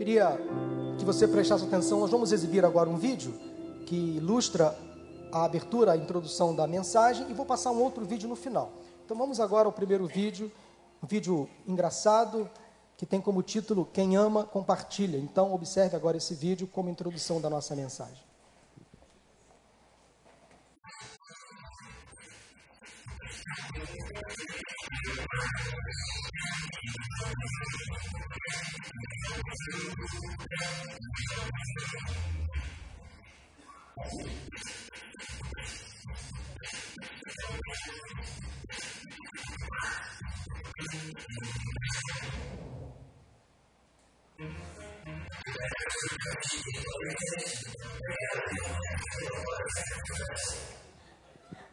Queria que você prestasse atenção. Nós vamos exibir agora um vídeo que ilustra a abertura, a introdução da mensagem e vou passar um outro vídeo no final. Então vamos agora ao primeiro vídeo, um vídeo engraçado que tem como título Quem ama compartilha. Então observe agora esse vídeo como introdução da nossa mensagem.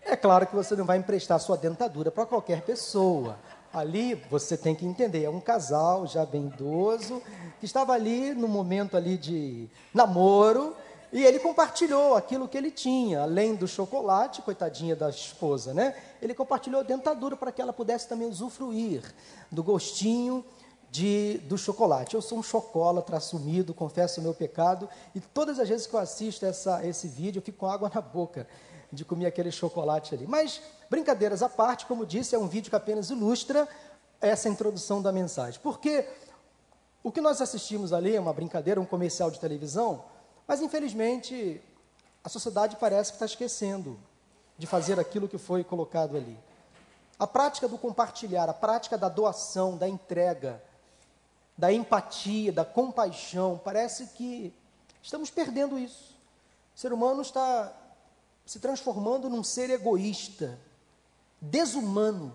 É claro que você não vai emprestar sua dentadura para qualquer pessoa. Ali você tem que entender, é um casal já bem idoso, que estava ali no momento ali de namoro, e ele compartilhou aquilo que ele tinha, além do chocolate, coitadinha da esposa, né? Ele compartilhou a dentadura para que ela pudesse também usufruir do gostinho de, do chocolate. Eu sou um chocolatra assumido, confesso o meu pecado, e todas as vezes que eu assisto essa, esse vídeo, eu fico com água na boca de comer aquele chocolate ali. Mas, brincadeiras à parte, como disse, é um vídeo que apenas ilustra essa introdução da mensagem. Porque o que nós assistimos ali é uma brincadeira, um comercial de televisão, mas infelizmente a sociedade parece que está esquecendo de fazer aquilo que foi colocado ali. A prática do compartilhar, a prática da doação, da entrega, da empatia, da compaixão, parece que estamos perdendo isso. O ser humano está se transformando num ser egoísta, desumano.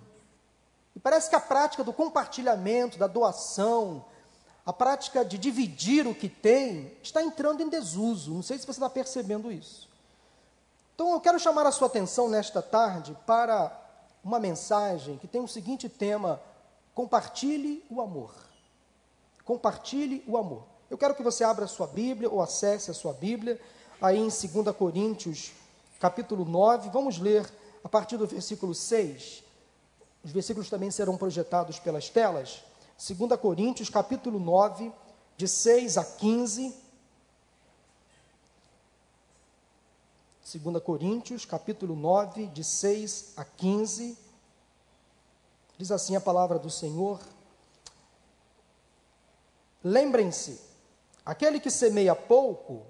E parece que a prática do compartilhamento, da doação, a prática de dividir o que tem, está entrando em desuso. Não sei se você está percebendo isso. Então eu quero chamar a sua atenção nesta tarde para uma mensagem que tem o seguinte tema: compartilhe o amor. Compartilhe o amor. Eu quero que você abra a sua Bíblia ou acesse a sua Bíblia, aí em 2 Coríntios capítulo 9, vamos ler a partir do versículo 6. Os versículos também serão projetados pelas telas. 2 Coríntios, capítulo 9, de 6 a 15. 2 Coríntios, capítulo 9, de 6 a 15. Diz assim a palavra do Senhor: Lembrem-se, aquele que semeia pouco,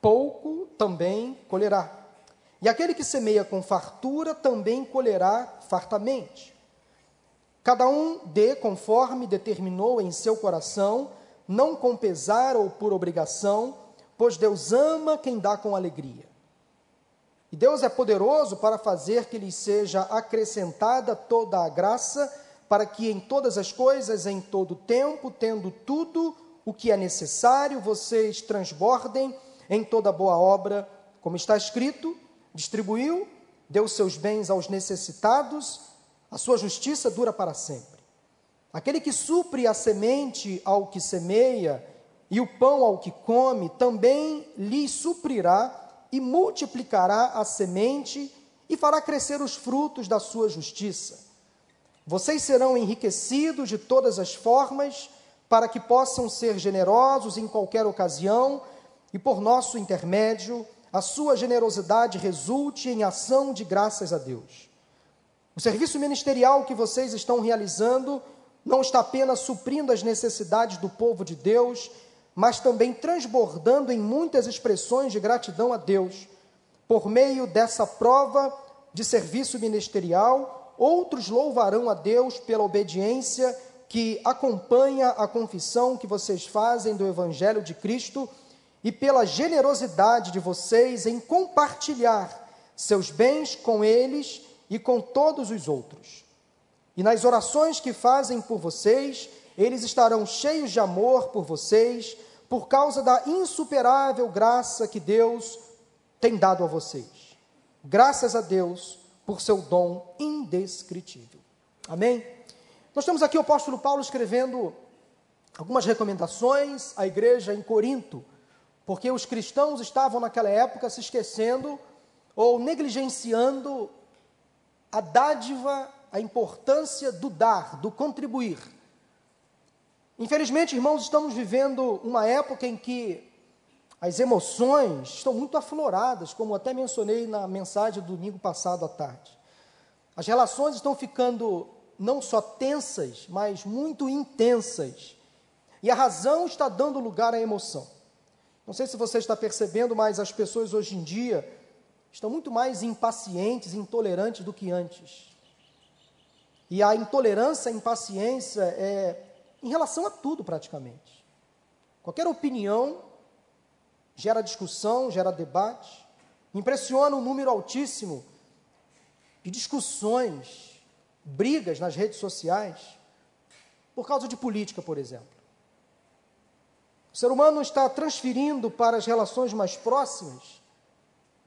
pouco também colherá. E aquele que semeia com fartura também colherá fartamente. Cada um dê conforme determinou em seu coração, não com pesar ou por obrigação, pois Deus ama quem dá com alegria. E Deus é poderoso para fazer que lhes seja acrescentada toda a graça, para que em todas as coisas, em todo tempo, tendo tudo o que é necessário, vocês transbordem em toda boa obra, como está escrito: distribuiu, deu seus bens aos necessitados, a sua justiça dura para sempre. Aquele que supre a semente ao que semeia e o pão ao que come, também lhe suprirá e multiplicará a semente e fará crescer os frutos da sua justiça. Vocês serão enriquecidos de todas as formas, para que possam ser generosos em qualquer ocasião e por nosso intermédio a sua generosidade resulte em ação de graças a Deus. O serviço ministerial que vocês estão realizando não está apenas suprindo as necessidades do povo de Deus, mas também transbordando em muitas expressões de gratidão a Deus. Por meio dessa prova de serviço ministerial, outros louvarão a Deus pela obediência que acompanha a confissão que vocês fazem do Evangelho de Cristo e pela generosidade de vocês em compartilhar seus bens com eles e com todos os outros. E nas orações que fazem por vocês, eles estarão cheios de amor por vocês, por causa da insuperável graça que Deus tem dado a vocês. Graças a Deus por seu dom indescritível. Amém? Nós temos aqui o apóstolo Paulo escrevendo algumas recomendações à igreja em Corinto porque os cristãos estavam naquela época se esquecendo ou negligenciando a dádiva, a importância do dar, do contribuir. Infelizmente, irmãos, estamos vivendo uma época em que as emoções estão muito afloradas, como até mencionei na mensagem do domingo passado à tarde. As relações estão ficando não só tensas, mas muito intensas. E a razão está dando lugar à emoção. Não sei se você está percebendo, mas as pessoas hoje em dia estão muito mais impacientes, intolerantes do que antes. E a intolerância, a impaciência é em relação a tudo praticamente. Qualquer opinião gera discussão, gera debate. Impressiona um número altíssimo de discussões, brigas nas redes sociais, por causa de política, por exemplo. O ser humano está transferindo para as relações mais próximas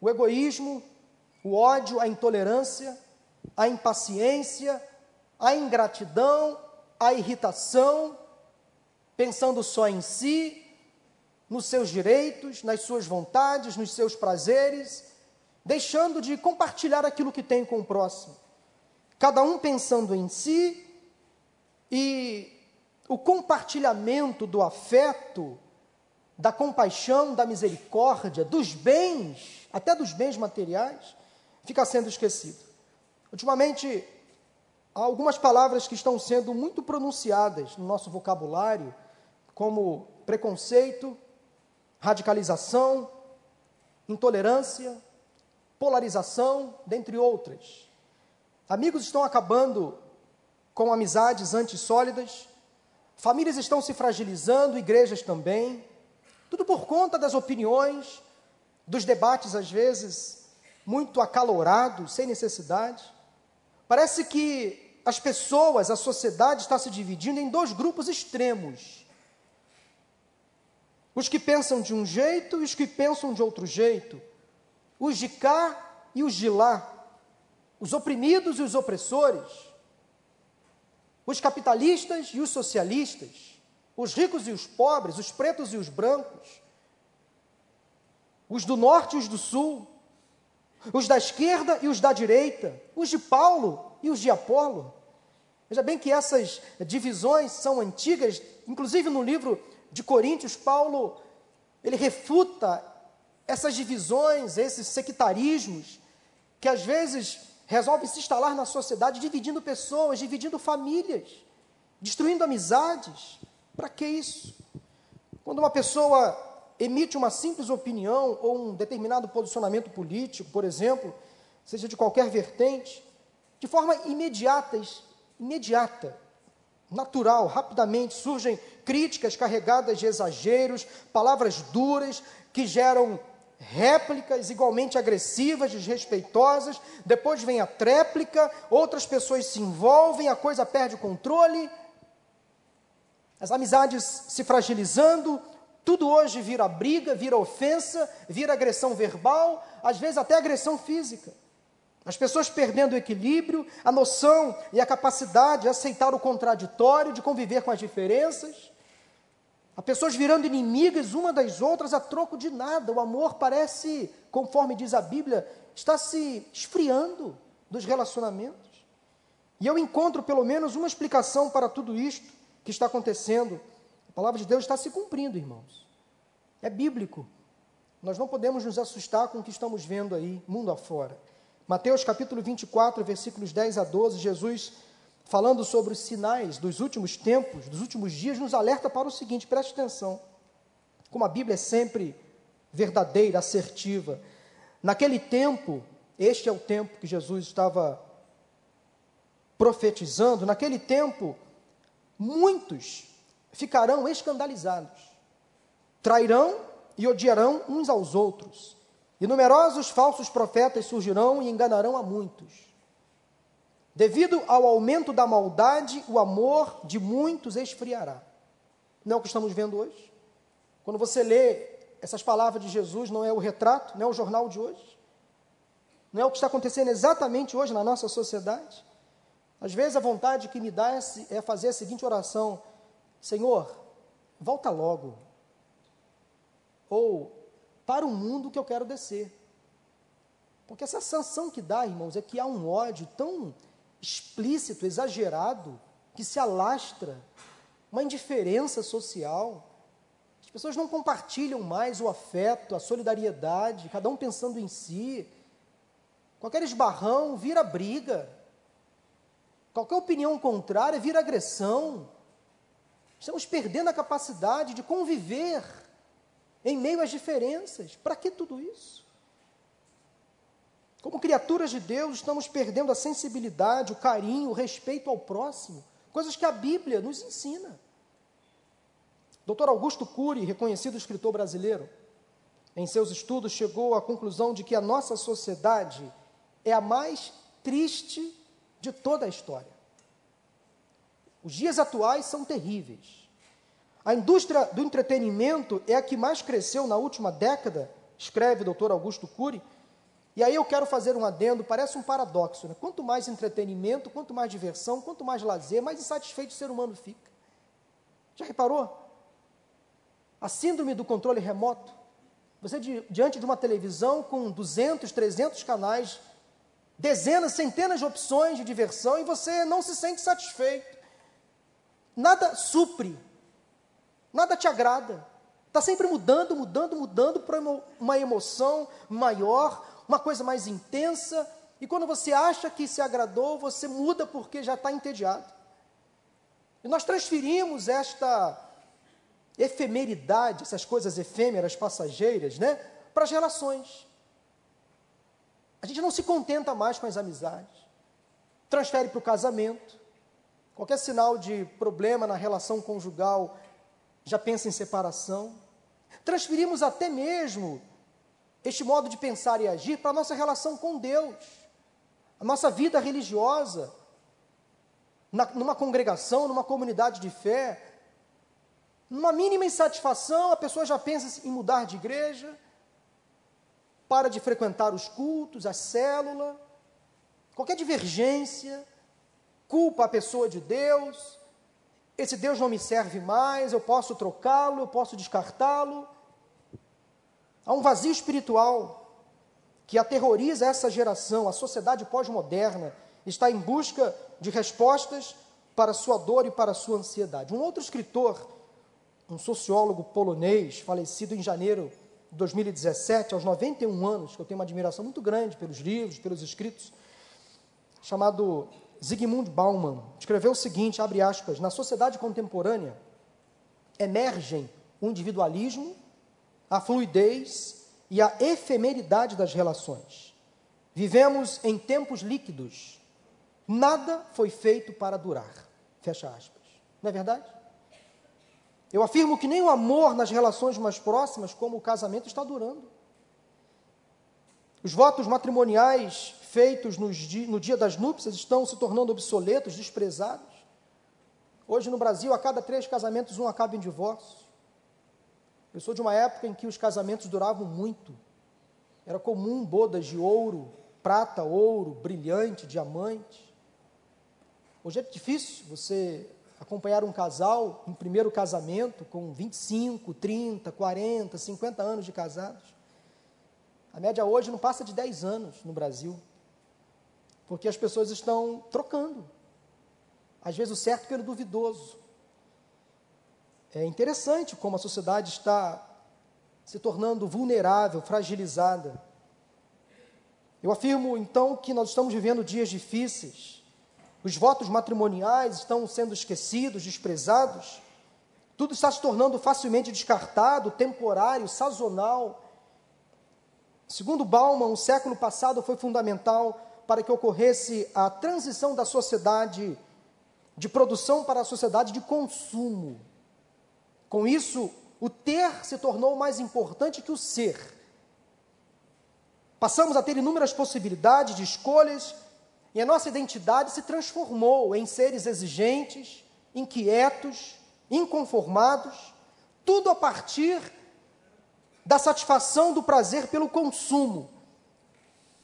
o egoísmo, o ódio, a intolerância, a impaciência, a ingratidão, a irritação, pensando só em si, nos seus direitos, nas suas vontades, nos seus prazeres, deixando de compartilhar aquilo que tem com o próximo. Cada um pensando em si e o compartilhamento do afeto, da compaixão, da misericórdia, dos bens, até dos bens materiais, fica sendo esquecido. Ultimamente, há algumas palavras que estão sendo muito pronunciadas no nosso vocabulário, como preconceito, radicalização, intolerância, polarização, dentre outras. Amigos estão acabando com amizades antissólidas, famílias estão se fragilizando, igrejas também, tudo por conta das opiniões, dos debates, às vezes, muito acalorados, sem necessidade. Parece que as pessoas, a sociedade está se dividindo em dois grupos extremos. Os que pensam de um jeito e os que pensam de outro jeito. Os de cá e os de lá. Os oprimidos e os opressores. Os capitalistas e os socialistas. Os ricos e os pobres, os pretos e os brancos. Os do norte e os do sul. Os da esquerda e os da direita. Os de Paulo e os de Apolo. Veja bem que essas divisões são antigas, inclusive no livro de Coríntios, Paulo ele refuta essas divisões, esses sectarismos, que às vezes resolvem se instalar na sociedade, dividindo pessoas, dividindo famílias, destruindo amizades. Para que isso? Quando uma pessoa emite uma simples opinião ou um determinado posicionamento político, por exemplo, seja de qualquer vertente, de forma imediata, imediata, natural, rapidamente surgem críticas carregadas de exageros, palavras duras que geram réplicas igualmente agressivas, desrespeitosas. Depois vem a tréplica, outras pessoas se envolvem, a coisa perde o controle. As amizades se fragilizando, tudo hoje vira briga, vira ofensa, vira agressão verbal, às vezes até agressão física. As pessoas perdendo o equilíbrio, a noção e a capacidade de aceitar o contraditório, de conviver com as diferenças. As pessoas virando inimigas uma das outras a troco de nada. O amor parece, conforme diz a Bíblia, está se esfriando dos relacionamentos. E eu encontro pelo menos uma explicação para tudo isto que está acontecendo. A palavra de Deus está se cumprindo, irmãos. É bíblico. Nós não podemos nos assustar com o que estamos vendo aí, mundo afora. Mateus capítulo 24, versículos 10 a 12, Jesus, falando sobre os sinais dos últimos tempos, dos últimos dias, nos alerta para o seguinte: preste atenção. Como a Bíblia é sempre verdadeira, assertiva. Naquele tempo, este é o tempo que Jesus estava profetizando, naquele tempo, muitos ficarão escandalizados, trairão e odiarão uns aos outros e numerosos falsos profetas surgirão e enganarão a muitos. Devido ao aumento da maldade, o amor de muitos esfriará. Não é o que estamos vendo hoje? Quando você lê essas palavras de Jesus, não é o retrato, não é o jornal de hoje? Não é o que está acontecendo exatamente hoje na nossa sociedade? Às vezes a vontade que me dá é, é fazer a seguinte oração: Senhor, volta logo. Ou para o mundo que eu quero descer. Porque essa sanção que dá, irmãos, é que há um ódio tão explícito, exagerado, que se alastra. uma indiferença social. As pessoas não compartilham mais o afeto, a solidariedade, cada um pensando em si. Qualquer esbarrão vira briga. Qualquer opinião contrária vira agressão. Estamos perdendo a capacidade de conviver em meio às diferenças. Para que tudo isso? Como criaturas de Deus, estamos perdendo a sensibilidade, o carinho, o respeito ao próximo, coisas que a Bíblia nos ensina. Dr. Augusto Cury, reconhecido escritor brasileiro, em seus estudos chegou à conclusão de que a nossa sociedade é a mais triste de toda a história. Os dias atuais são terríveis. A indústria do entretenimento é a que mais cresceu na última década, escreve o Dr. Augusto Cury. E aí eu quero fazer um adendo, parece um paradoxo, né? Quanto mais entretenimento, quanto mais diversão, quanto mais lazer, mais insatisfeito o ser humano fica. Já reparou? A síndrome do controle remoto. Você diante de uma televisão com 200, 300 canais, dezenas, centenas de opções de diversão e você não se sente satisfeito. Nada supre, nada te agrada. Está sempre mudando, mudando, mudando para uma emoção maior, uma coisa mais intensa. E quando você acha que se agradou, você muda porque já está entediado. E nós transferimos esta efemeridade, essas coisas efêmeras, passageiras, né, para as relações. A gente não se contenta mais com as amizades. Transfere para o casamento. Qualquer sinal de problema na relação conjugal, já pensa em separação. Transferimos até mesmo este modo de pensar e agir para a nossa relação com Deus, a nossa vida religiosa, na, numa congregação, numa comunidade de fé. Numa mínima insatisfação, a pessoa já pensa em mudar de igreja, para de frequentar os cultos, a célula, qualquer divergência, culpa a pessoa de Deus, esse Deus não me serve mais, eu posso trocá-lo, eu posso descartá-lo. Há um vazio espiritual que aterroriza essa geração, a sociedade pós-moderna está em busca de respostas para sua dor e para sua ansiedade. Um outro escritor, um sociólogo polonês, falecido em janeiro 2017, aos 91 anos, que eu tenho uma admiração muito grande pelos livros, pelos escritos, chamado Zygmunt Bauman, escreveu o seguinte, abre aspas, na sociedade contemporânea emergem o individualismo, a fluidez e a efemeridade das relações. Vivemos em tempos líquidos. Nada foi feito para durar. Fecha aspas. Não é verdade? Eu afirmo que nem o amor nas relações mais próximas, como o casamento, está durando. Os votos matrimoniais feitos no dia das núpcias estão se tornando obsoletos, desprezados. Hoje no Brasil, a cada três casamentos, um acaba em divórcio. Eu sou de uma época em que os casamentos duravam muito. Era comum bodas de ouro, prata, ouro, brilhante, diamante. Hoje é difícil você acompanhar um casal em primeiro casamento com 25, 30, 40, 50 anos de casados. A média hoje não passa de 10 anos no Brasil, porque as pessoas estão trocando. Às vezes o certo pelo duvidoso. É interessante como a sociedade está se tornando vulnerável, fragilizada. Eu afirmo então que nós estamos vivendo dias difíceis os votos matrimoniais estão sendo esquecidos, desprezados. Tudo está se tornando facilmente descartado, temporário, sazonal. Segundo Bauman, o século passado foi fundamental para que ocorresse a transição da sociedade de produção para a sociedade de consumo. Com isso, o ter se tornou mais importante que o ser. Passamos a ter inúmeras possibilidades de escolhas e a nossa identidade se transformou em seres exigentes, inquietos, inconformados, tudo a partir da satisfação do prazer pelo consumo.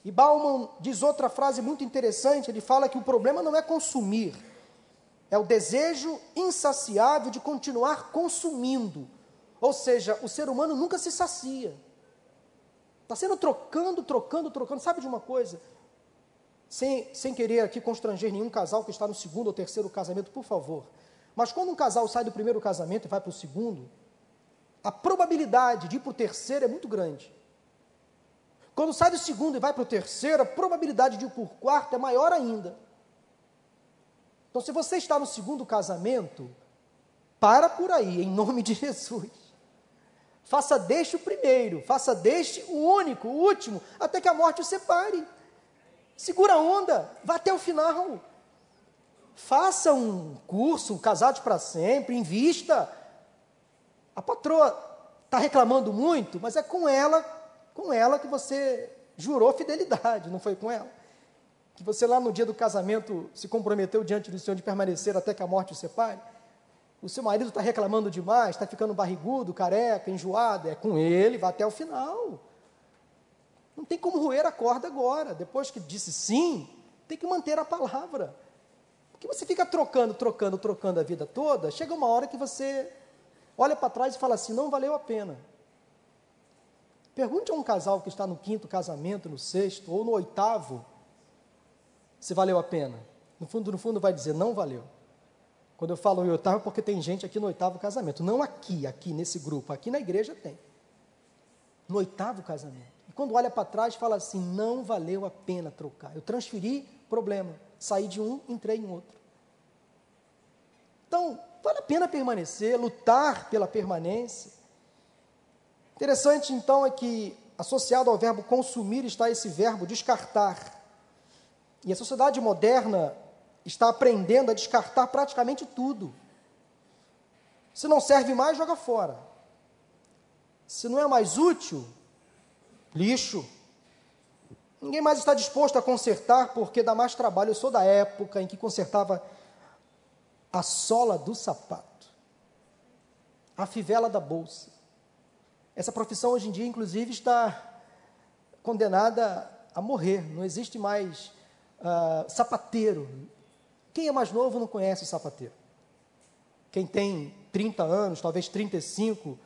E Bauman diz outra frase muito interessante: ele fala que o problema não é consumir, é o desejo insaciável de continuar consumindo. Ou seja, o ser humano nunca se sacia. Está sendo trocando, trocando, trocando. Sabe de uma coisa? sem, sem querer aqui constranger nenhum casal que está no segundo ou terceiro casamento, por favor, Mas quando um casal sai do primeiro casamento e vai para o segundo, a probabilidade de ir para o terceiro é muito grande. Quando sai do segundo e vai para o terceiro, a probabilidade de ir para o quarto é maior ainda. Então, se você está no segundo casamento, para por aí, em nome de Jesus. Faça deste o primeiro, faça deste o único, o último, até que a morte o separe. Segura a onda, vá até o final. Faça um curso, um casados para sempre, invista. A patroa está reclamando muito, mas é com ela, com ela que você jurou fidelidade, não foi com ela? Que você lá no dia do casamento se comprometeu diante do Senhor de permanecer até que a morte o separe? O seu marido está reclamando demais, está ficando barrigudo, careca, enjoado, é com ele, vai até o final. Não tem como roer a corda agora. Depois que disse sim, tem que manter a palavra. Porque você fica trocando, trocando, trocando a vida toda, chega uma hora que você olha para trás e fala assim: não valeu a pena. Pergunte a um casal que está no quinto casamento, no sexto ou no oitavo, se valeu a pena. No fundo, no fundo, vai dizer: não valeu. Quando eu falo em oitavo, é porque tem gente aqui no oitavo casamento. Não aqui, aqui nesse grupo. Aqui na igreja tem. No oitavo casamento. E quando olha para trás, fala assim: não valeu a pena trocar. Eu transferi, problema. Saí de um, entrei em outro. Então, vale a pena permanecer, lutar pela permanência. Interessante, então, é que associado ao verbo consumir está esse verbo descartar. E a sociedade moderna está aprendendo a descartar praticamente tudo. Se não serve mais, joga fora. Se não é mais útil, lixo. Ninguém mais está disposto a consertar porque dá mais trabalho. Eu sou da época em que consertava a sola do sapato, a fivela da bolsa. Essa profissão hoje em dia, inclusive, está condenada a morrer. Não existe mais uh, sapateiro, quem é mais novo não conhece o sapateiro. Quem tem 30 anos, talvez 35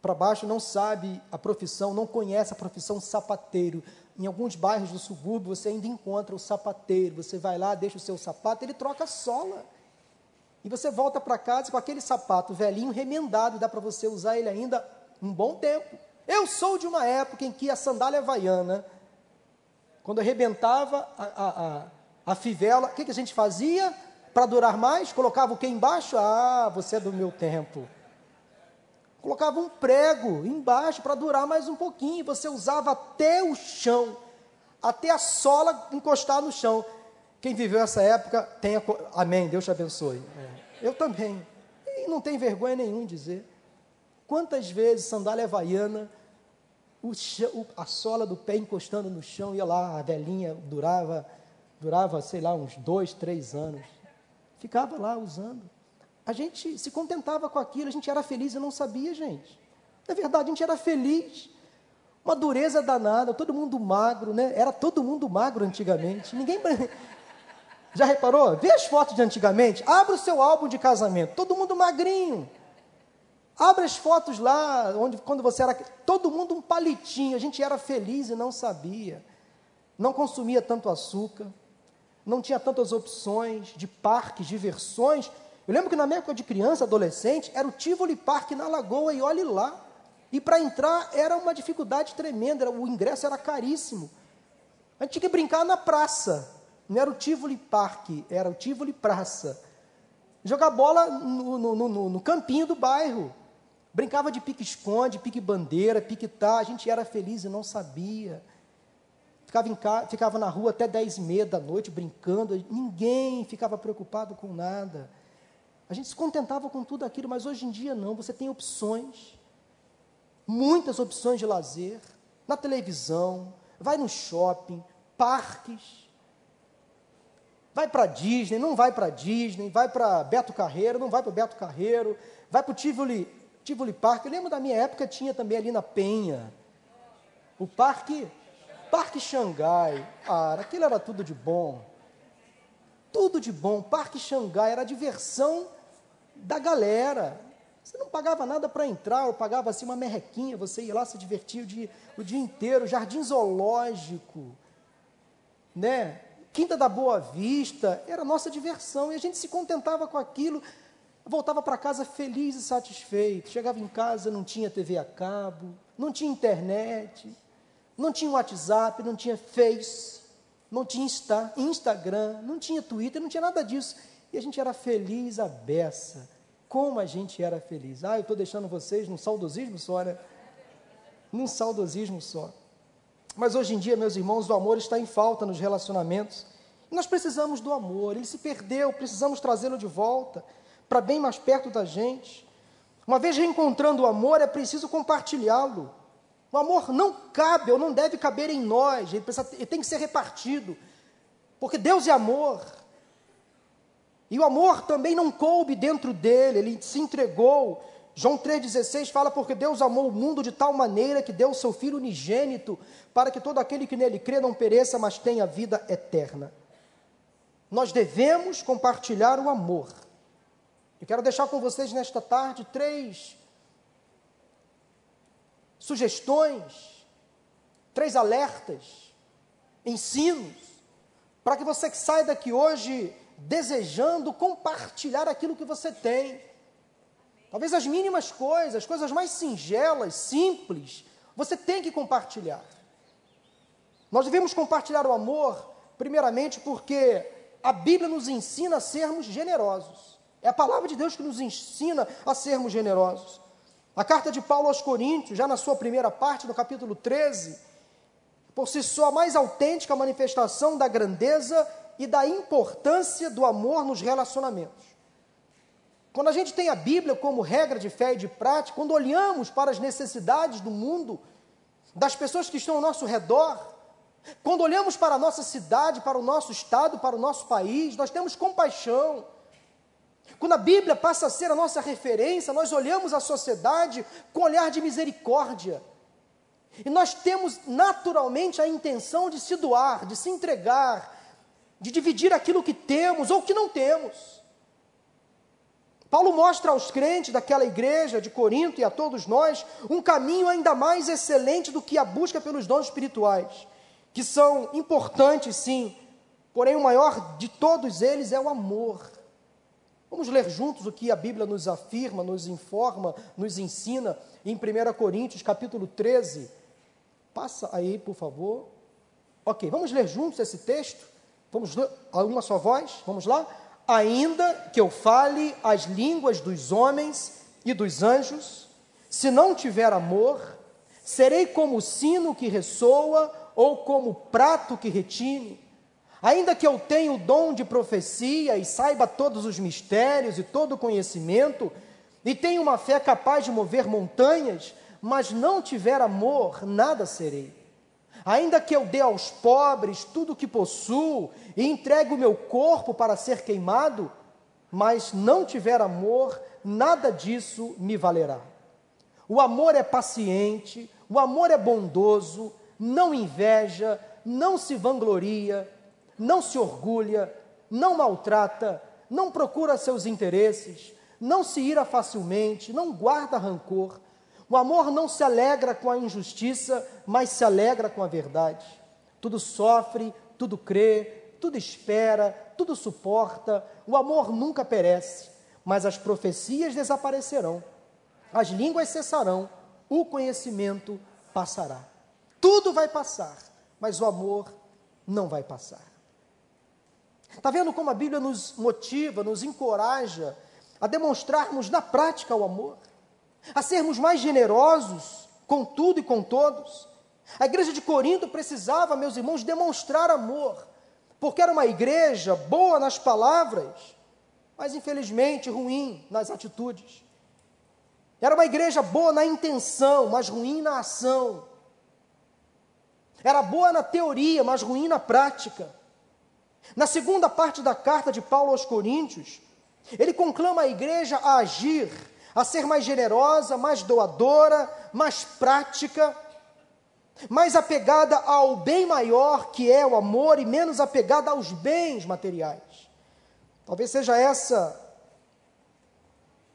para baixo, não sabe a profissão, não conhece a profissão sapateiro. Em alguns bairros do subúrbio você ainda encontra o sapateiro. Você vai lá, deixa o seu sapato, ele troca a sola. E você volta para casa com aquele sapato velhinho, remendado, dá para você usar ele ainda um bom tempo. Eu sou de uma época em que a sandália havaiana, quando arrebentava a, a, a a fivela, o que, que a gente fazia para durar mais? Colocava o que embaixo? Ah, você é do meu tempo. Colocava um prego embaixo para durar mais um pouquinho. Você usava até o chão, até a sola encostar no chão. Quem viveu essa época, tenha. Amém, Deus te abençoe. É. Eu também. E não tem vergonha nenhum dizer. Quantas vezes sandália havaiana, o chão, a sola do pé encostando no chão, ia lá, a velhinha durava durava, sei lá, uns dois, três anos. Ficava lá usando. A gente se contentava com aquilo, a gente era feliz e não sabia, gente. Na verdade, a gente era feliz. Uma dureza danada, todo mundo magro, né? Era todo mundo magro antigamente. Ninguém. Já reparou? Vê as fotos de antigamente. Abra o seu álbum de casamento. Todo mundo magrinho. Abra as fotos lá, onde quando você era. Todo mundo um palitinho. A gente era feliz e não sabia. Não consumia tanto açúcar não tinha tantas opções de parques, diversões. Eu lembro que na minha época de criança, adolescente, era o Tivoli Park na Lagoa, e olhe lá. E para entrar era uma dificuldade tremenda, o ingresso era caríssimo. A gente tinha que brincar na praça. Não era o Tivoli Park, era o Tivoli Praça. Jogar bola no, no, no, no campinho do bairro. Brincava de pique-esconde, pique-bandeira, pique-tá. A gente era feliz e não sabia ficava, ficava na rua até dez e meia da noite brincando, ninguém ficava preocupado com nada. A gente se contentava com tudo aquilo, mas hoje em dia não, você tem opções, muitas opções de lazer, na televisão, vai no shopping, parques, vai para Disney, não vai para Disney, vai para Beto Carreiro, não vai para Beto Carreiro, vai para o Tivoli, Tivoli Park. Eu lembro da minha época, tinha também ali na Penha, o parque Parque Xangai, ah, aquilo era tudo de bom. Tudo de bom. Parque Xangai era a diversão da galera. Você não pagava nada para entrar, eu pagava assim uma merrequinha, você ia lá se divertir o dia, o dia inteiro. Jardim Zoológico, né? Quinta da Boa Vista, era nossa diversão e a gente se contentava com aquilo. Eu voltava para casa feliz e satisfeito. Chegava em casa, não tinha TV a cabo, não tinha internet, não tinha WhatsApp, não tinha Face, não tinha Insta, Instagram, não tinha Twitter, não tinha nada disso. E a gente era feliz a beça. Como a gente era feliz. Ah, eu estou deixando vocês num saudosismo só, né? Num saudosismo só. Mas hoje em dia, meus irmãos, o amor está em falta nos relacionamentos. Nós precisamos do amor. Ele se perdeu, precisamos trazê-lo de volta para bem mais perto da gente. Uma vez reencontrando o amor, é preciso compartilhá-lo. O amor não cabe ou não deve caber em nós, ele, precisa, ele tem que ser repartido. Porque Deus é amor. E o amor também não coube dentro dele, ele se entregou. João 3,16 fala: Porque Deus amou o mundo de tal maneira que deu o seu Filho unigênito, para que todo aquele que nele crê não pereça, mas tenha vida eterna. Nós devemos compartilhar o amor. Eu quero deixar com vocês nesta tarde três sugestões, três alertas, ensinos, para que você saia daqui hoje desejando compartilhar aquilo que você tem. Talvez as mínimas coisas, as coisas mais singelas, simples, você tem que compartilhar. Nós devemos compartilhar o amor, primeiramente porque a Bíblia nos ensina a sermos generosos. É a palavra de Deus que nos ensina a sermos generosos. A carta de Paulo aos Coríntios, já na sua primeira parte, no capítulo 13, por si só a mais autêntica manifestação da grandeza e da importância do amor nos relacionamentos. Quando a gente tem a Bíblia como regra de fé e de prática, quando olhamos para as necessidades do mundo, das pessoas que estão ao nosso redor, quando olhamos para a nossa cidade, para o nosso estado, para o nosso país, nós temos compaixão. Quando a Bíblia passa a ser a nossa referência, nós olhamos a sociedade com olhar de misericórdia. E nós temos naturalmente a intenção de se doar, de se entregar, de dividir aquilo que temos ou que não temos. Paulo mostra aos crentes daquela igreja de Corinto e a todos nós um caminho ainda mais excelente do que a busca pelos dons espirituais, que são importantes sim, porém o maior de todos eles é o amor. Vamos ler juntos o que a Bíblia nos afirma, nos informa, nos ensina em 1 Coríntios, capítulo 13. Passa aí, por favor. Ok, vamos ler juntos esse texto? Vamos a uma só voz? Vamos lá? Ainda que eu fale as línguas dos homens e dos anjos, se não tiver amor, serei como o sino que ressoa ou como o prato que retine. Ainda que eu tenha o dom de profecia e saiba todos os mistérios e todo o conhecimento, e tenha uma fé capaz de mover montanhas, mas não tiver amor, nada serei. Ainda que eu dê aos pobres tudo o que possuo e entregue o meu corpo para ser queimado, mas não tiver amor, nada disso me valerá. O amor é paciente, o amor é bondoso, não inveja, não se vangloria, não se orgulha, não maltrata, não procura seus interesses, não se ira facilmente, não guarda rancor o amor não se alegra com a injustiça, mas se alegra com a verdade. Tudo sofre, tudo crê, tudo espera, tudo suporta. O amor nunca perece, mas as profecias desaparecerão, as línguas cessarão, o conhecimento passará. Tudo vai passar, mas o amor não vai passar. Está vendo como a Bíblia nos motiva, nos encoraja a demonstrarmos na prática o amor? a sermos mais generosos com tudo e com todos. A igreja de Corinto precisava, meus irmãos, demonstrar amor, porque era uma igreja boa nas palavras, mas infelizmente ruim nas atitudes. Era uma igreja boa na intenção, mas ruim na ação. Era boa na teoria, mas ruim na prática. Na segunda parte da carta de Paulo aos Coríntios, ele conclama a igreja a agir a ser mais generosa, mais doadora, mais prática, mais apegada ao bem maior que é o amor e menos apegada aos bens materiais. Talvez seja essa,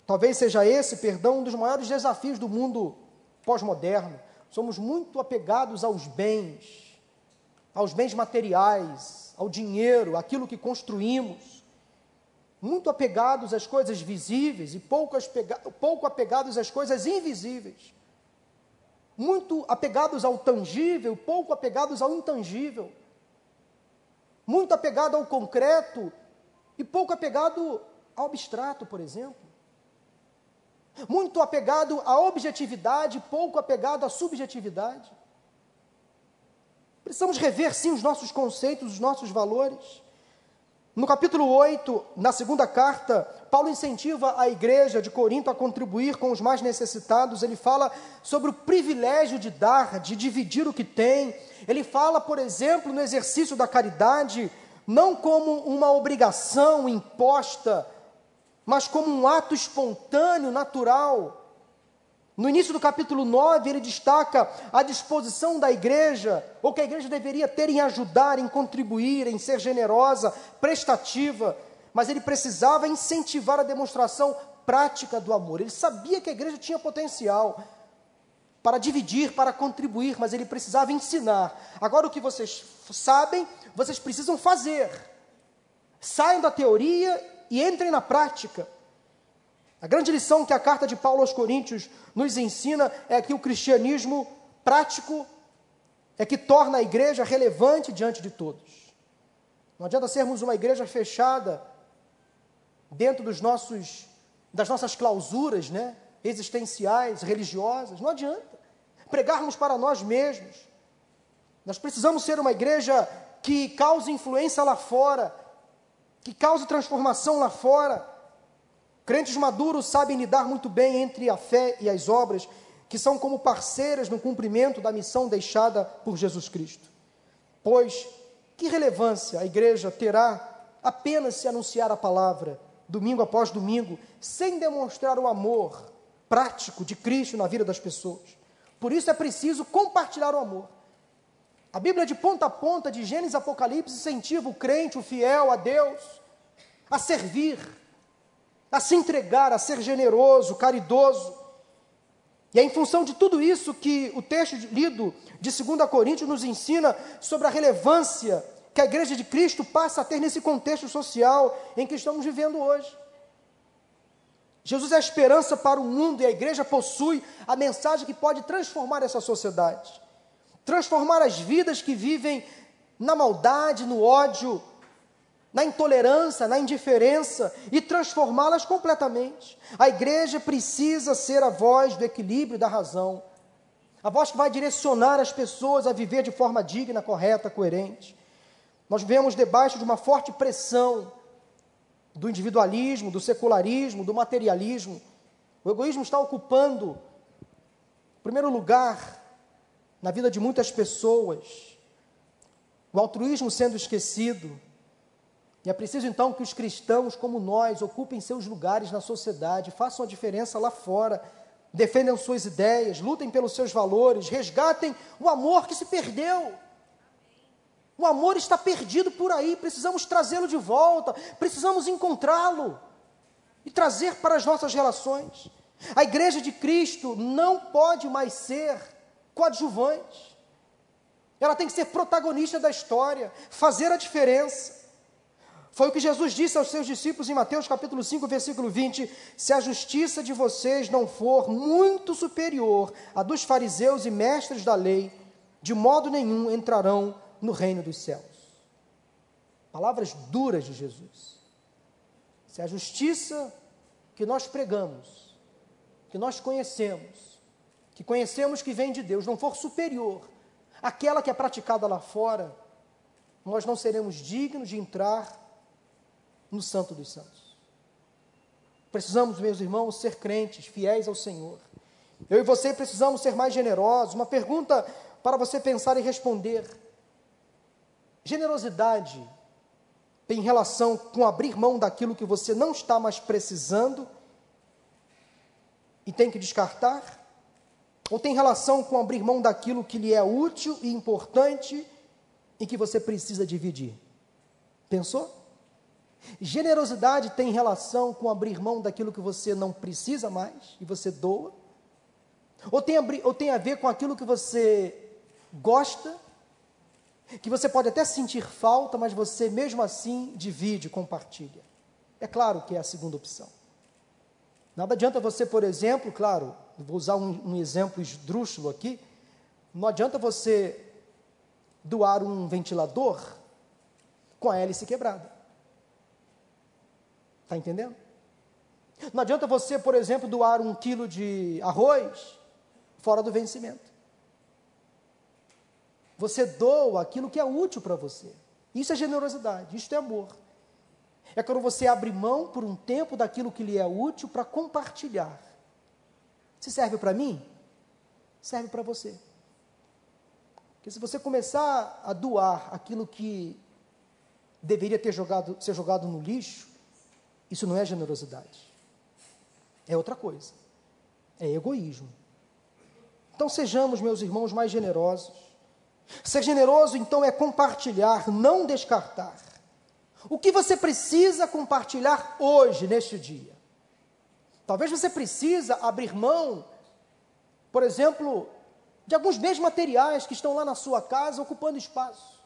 talvez seja esse, perdão, um dos maiores desafios do mundo pós-moderno. Somos muito apegados aos bens, aos bens materiais, ao dinheiro, aquilo que construímos. muito apegados às coisas visíveis e pouco, pouco apegados às coisas invisíveis. Muito apegados ao tangível, pouco apegados ao intangível. Muito apegado ao concreto e pouco apegado ao abstrato, por exemplo. Muito apegado à objetividade, pouco apegado à subjetividade. Precisamos rever, sim, os nossos conceitos, os nossos valores. No capítulo 8, na segunda carta, Paulo incentiva a igreja de Corinto a contribuir com os mais necessitados. Ele fala sobre o privilégio de dar, de dividir o que tem. Ele fala, por exemplo, no exercício da caridade, não como uma obrigação imposta, mas como um ato espontâneo, natural. No início do capítulo 9, ele destaca a disposição da igreja, ou que a igreja deveria ter em ajudar, em contribuir, em ser generosa, prestativa, mas ele precisava incentivar a demonstração prática do amor. Ele sabia que a igreja tinha potencial para dividir, para contribuir, mas ele precisava ensinar. Agora, o que vocês sabem, vocês precisam fazer. Saiam da teoria e entrem na prática. A grande lição que a carta de Paulo aos Coríntios nos ensina é que o cristianismo prático é que torna a igreja relevante diante de todos. Não adianta sermos uma igreja fechada dentro dos nossos das nossas clausuras, né, existenciais, religiosas, não adianta. Pregarmos para nós mesmos. Nós precisamos ser uma igreja que cause influência lá fora, que cause transformação lá fora Crentes maduros sabem lidar muito bem entre a fé e as obras, que são como parceiras no cumprimento da missão deixada por Jesus Cristo. Pois, que relevância a igreja terá apenas se anunciar a palavra, domingo após domingo, sem demonstrar o amor prático de Cristo na vida das pessoas? Por isso é preciso compartilhar o amor. A Bíblia, de ponta a ponta, de Gênesis a Apocalipse, incentiva o crente, o fiel a Deus, a servir, a se entregar, a ser generoso, caridoso. E é em função de tudo isso que o texto lido de 2 Coríntios nos ensina sobre a relevância que a igreja de Cristo passa a ter nesse contexto social em que estamos vivendo hoje. Jesus é a esperança para o mundo e a igreja possui a mensagem que pode transformar essa sociedade, transformar as vidas que vivem na maldade, no ódio, na intolerância, na indiferença e transformá-las completamente. A igreja precisa ser a voz do equilíbrio da razão, a voz que vai direcionar as pessoas a viver de forma digna, correta, coerente. Nós vemos debaixo de uma forte pressão do individualismo, do secularismo, do materialismo. O egoísmo está ocupando o primeiro lugar na vida de muitas pessoas. O altruísmo sendo esquecido, e é preciso então que os cristãos, como nós, ocupem seus lugares na sociedade, façam a diferença lá fora, defendam suas ideias, lutem pelos seus valores, resgatem o amor que se perdeu. O amor está perdido por aí, precisamos trazê-lo de volta, precisamos encontrá-lo e trazer para as nossas relações. A igreja de Cristo não pode mais ser coadjuvante. Ela tem que ser protagonista da história, fazer a diferença. Foi o que Jesus disse aos seus discípulos em Mateus capítulo 5, versículo 20: Se a justiça de vocês não for muito superior à dos fariseus e mestres da lei, de modo nenhum entrarão no reino dos céus. Palavras duras de Jesus. Se a justiça que nós pregamos, que nós conhecemos, que conhecemos que vem de Deus, não for superior àquela que é praticada lá fora, nós não seremos dignos de entrar no Santo dos Santos. Precisamos, meus irmãos, ser crentes, fiéis ao Senhor. Eu e você precisamos ser mais generosos. Uma pergunta para você pensar e responder: generosidade tem relação com abrir mão daquilo que você não está mais precisando e tem que descartar? Ou tem relação com abrir mão daquilo que lhe é útil e importante e que você precisa dividir? Pensou? Generosidade tem relação com abrir mão daquilo que você não precisa mais e você doa? Ou tem, a, ou tem a ver com aquilo que você gosta, que você pode até sentir falta, mas você mesmo assim divide, compartilha? É claro que é a segunda opção. Nada adianta você, por exemplo, claro, vou usar um, um exemplo esdrúxulo aqui, não adianta você doar um ventilador com a hélice quebrada. Está entendendo? Não adianta você, por exemplo, doar um quilo de arroz fora do vencimento. Você doa aquilo que é útil para você. Isso é generosidade, isso é amor. É quando você abre mão por um tempo daquilo que lhe é útil para compartilhar. Se serve para mim, serve para você. Porque se você começar a doar aquilo que deveria ter jogado, ser jogado no lixo, isso não é generosidade. É outra coisa. É egoísmo. Então sejamos, meus irmãos, mais generosos. Ser generoso, então, é compartilhar, não descartar. O que você precisa compartilhar hoje, neste dia? Talvez você precisa abrir mão, por exemplo, de alguns bens materiais que estão lá na sua casa ocupando espaço.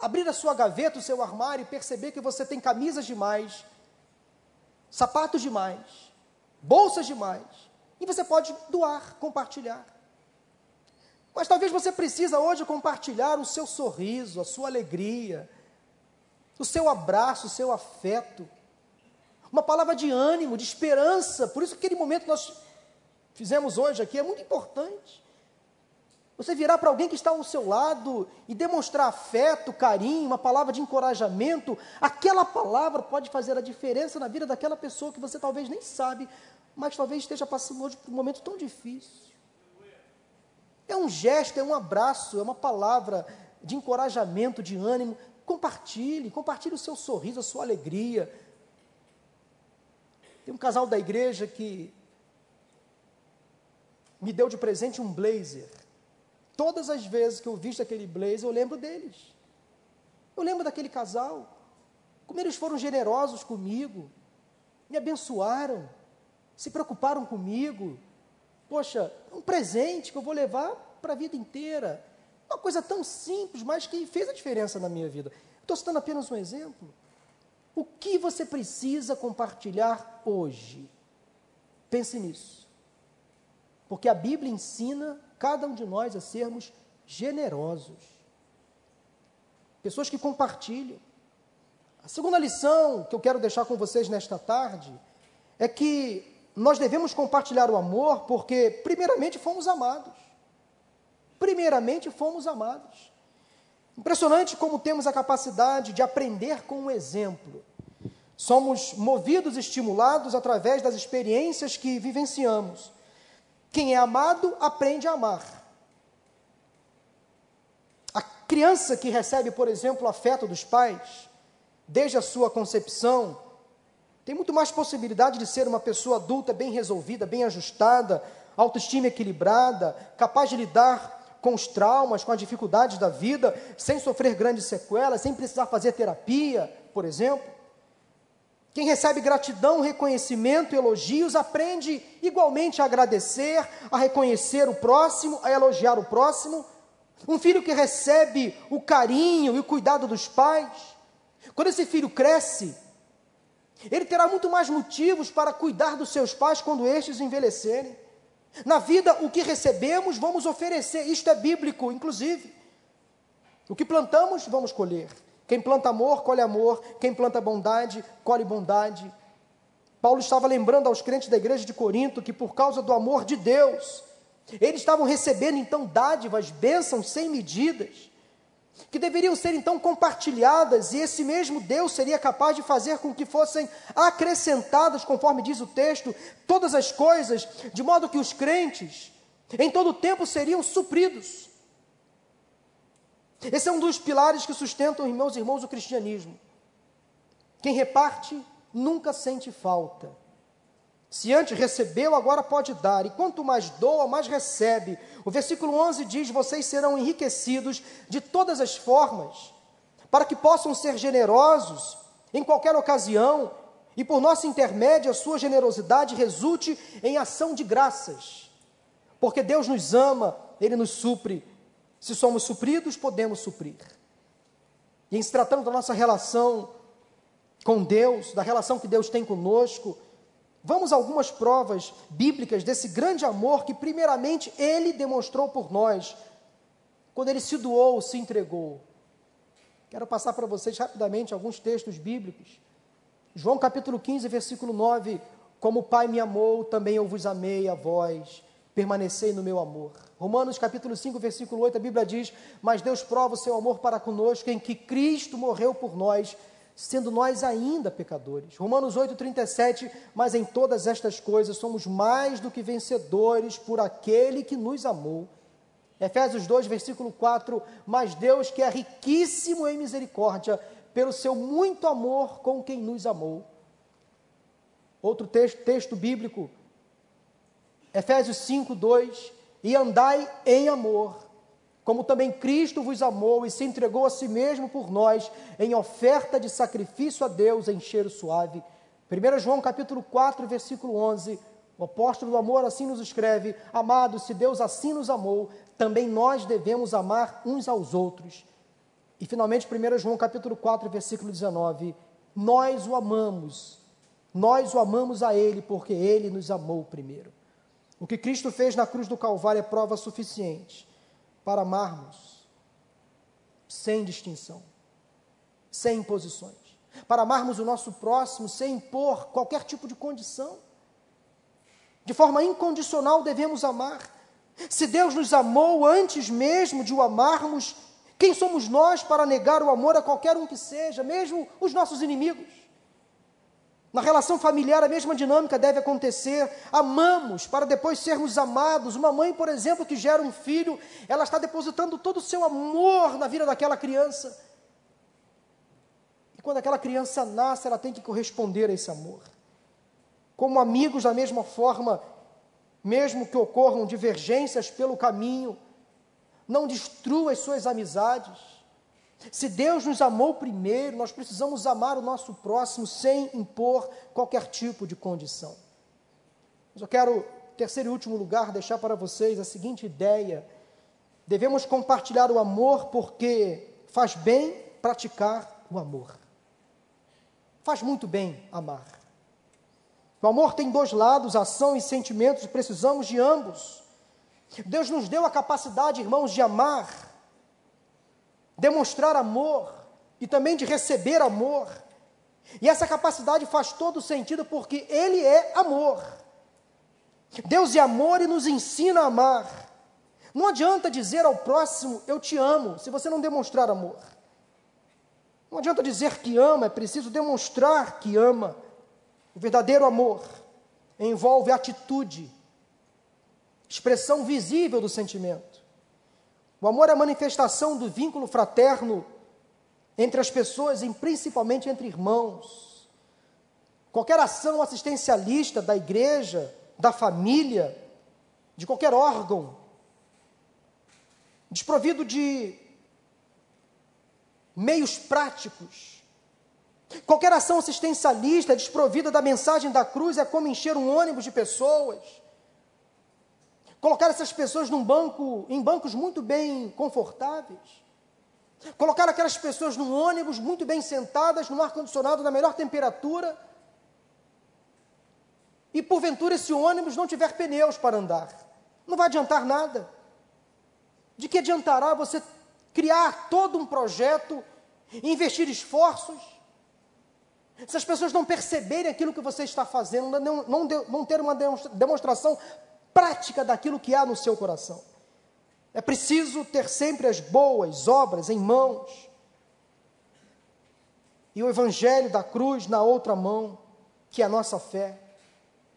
Abrir a sua gaveta, o seu armário e perceber que você tem camisas demais, sapatos demais, bolsas demais, e você pode doar, compartilhar. Mas talvez você precisa hoje compartilhar o seu sorriso, a sua alegria, o seu abraço, o seu afeto, uma palavra de ânimo, de esperança. Por isso aquele momento que nós fizemos hoje aqui é muito importante. Você virar para alguém que está ao seu lado e demonstrar afeto, carinho, uma palavra de encorajamento, aquela palavra pode fazer a diferença na vida daquela pessoa que você talvez nem sabe, mas talvez esteja passando hoje por um momento tão difícil. É um gesto, é um abraço, é uma palavra de encorajamento, de ânimo. Compartilhe, compartilhe o seu sorriso, a sua alegria. Tem um casal da igreja que me deu de presente um blazer. Todas as vezes que eu visto aquele blazer, eu lembro deles. Eu lembro daquele casal. Como eles foram generosos comigo, me abençoaram, se preocuparam comigo, Poxa, um presente que eu vou levar para a vida inteira. Uma coisa tão simples, mas que fez a diferença na minha vida. Estou citando apenas um exemplo. O que você precisa compartilhar hoje? Pense nisso. Porque a Bíblia ensina cada um de nós a sermos generosos. Pessoas que compartilham. A segunda lição que eu quero deixar com vocês nesta tarde é que nós devemos compartilhar o amor porque, primeiramente, fomos amados. Primeiramente, fomos amados. Impressionante como temos a capacidade de aprender com o exemplo. Somos movidos estimulados através das experiências que vivenciamos. Quem é amado aprende a amar. A criança que recebe, por exemplo, o afeto dos pais, desde a sua concepção, tem muito mais possibilidade de ser uma pessoa adulta bem resolvida, bem ajustada, autoestima equilibrada, capaz de lidar com os traumas, com as dificuldades da vida, sem sofrer grandes sequelas, sem precisar fazer terapia, por exemplo. Quem recebe gratidão, reconhecimento, elogios, aprende igualmente a agradecer, a reconhecer o próximo, a elogiar o próximo. Um filho que recebe o carinho e o cuidado dos pais, quando esse filho cresce, ele terá muito mais motivos para cuidar dos seus pais quando estes envelhecerem. Na vida, o que recebemos, vamos oferecer. Isto é bíblico, inclusive. O que plantamos, vamos colher. Quem planta amor, colhe amor. Quem planta bondade, colhe bondade. Paulo estava lembrando aos crentes da igreja de Corinto que, por causa do amor de Deus, eles estavam recebendo então dádivas, bênçãos sem medidas que deveriam ser então compartilhadas, e esse mesmo Deus seria capaz de fazer com que fossem acrescentadas, conforme diz o texto, todas as coisas, de modo que os crentes, em todo o tempo, seriam supridos. Esse é um dos pilares que sustentam, meus irmãos, o cristianismo. Quem reparte nunca sente falta. Se antes recebeu, agora pode dar, e quanto mais doa, mais recebe. O versículo 11 diz: Vocês serão enriquecidos de todas as formas, para que possam ser generosos em qualquer ocasião, e por nosso intermédio a sua generosidade resulte em ação de graças. Porque Deus nos ama, Ele nos supre. Se somos supridos, podemos suprir. E em se tratando da nossa relação com Deus, da relação que Deus tem conosco. Vamos a algumas provas bíblicas desse grande amor que, primeiramente, Ele demonstrou por nós, quando Ele se doou, se entregou. Quero passar para vocês rapidamente alguns textos bíblicos. João capítulo 15, versículo 9: Como o Pai me amou, também eu vos amei a vós, permanecei no meu amor. Romanos capítulo 5, versículo 8, a Bíblia diz: Mas Deus prova o seu amor para conosco em que Cristo morreu por nós sendo nós ainda pecadores. Romanos 8,37, mas em todas estas coisas somos mais do que vencedores por aquele que nos amou. Efésios 2, versículo 4, mas Deus que é riquíssimo em misericórdia, pelo seu muito amor com quem nos amou. Outro texto, texto bíblico, Efésios 5, 2, e andai em amor, como também Cristo vos amou e se entregou a si mesmo por nós, em oferta de sacrifício a Deus em cheiro suave. 1 João capítulo 4, versículo 11, o apóstolo do amor assim nos escreve: Amados, se Deus assim nos amou, também nós devemos amar uns aos outros. E finalmente, 1 João capítulo 4, versículo 19, nós o amamos, nós o amamos a Ele, porque Ele nos amou primeiro. O que Cristo fez na cruz do Calvário é prova suficiente para amarmos sem distinção, sem imposições, para amarmos o nosso próximo sem impor qualquer tipo de condição. De forma incondicional devemos amar. Se Deus nos amou antes mesmo de o amarmos, quem somos nós para negar o amor a qualquer um que seja, mesmo os nossos inimigos? Na relação familiar, a mesma dinâmica deve acontecer. Amamos para depois sermos amados. Uma mãe, por exemplo, que gera um filho, ela está depositando todo o seu amor na vida daquela criança. E quando aquela criança nasce, ela tem que corresponder a esse amor. Como amigos, da mesma forma, mesmo que ocorram divergências pelo caminho, não destrua as suas amizades se Deus nos amou primeiro, nós precisamos amar o nosso próximo sem impor qualquer tipo de condição. Mas eu quero, terceiro e último lugar, deixar para vocês a seguinte ideia: devemos compartilhar o amor porque faz bem praticar o amor. Faz muito bem amar. O amor tem dois lados, ação e sentimentos, precisamos de ambos. Deus nos deu a capacidade, irmãos, de amar demonstrar amor e também de receber amor. E essa capacidade faz todo sentido porque Ele é amor. Deus é amor e nos ensina a amar. Não adianta dizer ao próximo, eu te amo, se você não demonstrar amor. Não adianta dizer que ama, é preciso demonstrar que ama. O verdadeiro amor envolve atitude, expressão visível do sentimento. O amor é a manifestação do vínculo fraterno entre as pessoas e principalmente entre irmãos. Qualquer ação assistencialista da igreja, da família, de qualquer órgão, desprovido de meios práticos, qualquer ação assistencialista desprovida da mensagem da cruz é como encher um ônibus de pessoas Colocar essas pessoas num banco, em bancos muito bem confortáveis. Colocar aquelas pessoas num ônibus muito bem sentadas, num ar-condicionado na melhor temperatura. E porventura esse ônibus não tiver pneus para andar. Não vai adiantar nada. De que adiantará você criar todo um projeto, investir esforços, se as pessoas não perceberem aquilo que você está fazendo, não, não, não ter uma demonstração prática daquilo que há no seu coração. É preciso ter sempre as boas obras em mãos e o Evangelho da cruz na outra mão, que é a nossa fé.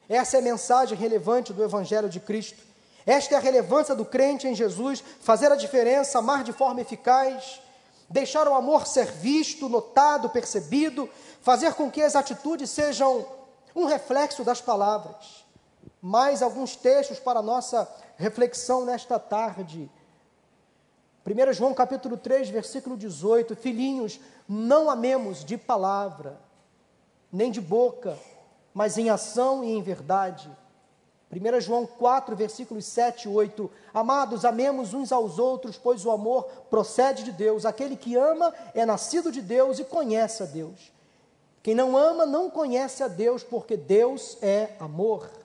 Essa é a mensagem relevante do Evangelho de Cristo. Esta é a relevância do crente em Jesus, fazer a diferença, amar de forma eficaz, deixar o amor ser visto, notado, percebido, fazer com que as atitudes sejam um reflexo das palavras mais alguns textos para nossa reflexão nesta tarde. 1 João capítulo 3, versículo 18: Filhinhos, não amemos de palavra, nem de boca, mas em ação e em verdade. 1 João 4, versículos 7 e 8: Amados, amemos uns aos outros, pois o amor procede de Deus. Aquele que ama é nascido de Deus e conhece a Deus. Quem não ama não conhece a Deus, porque Deus é amor.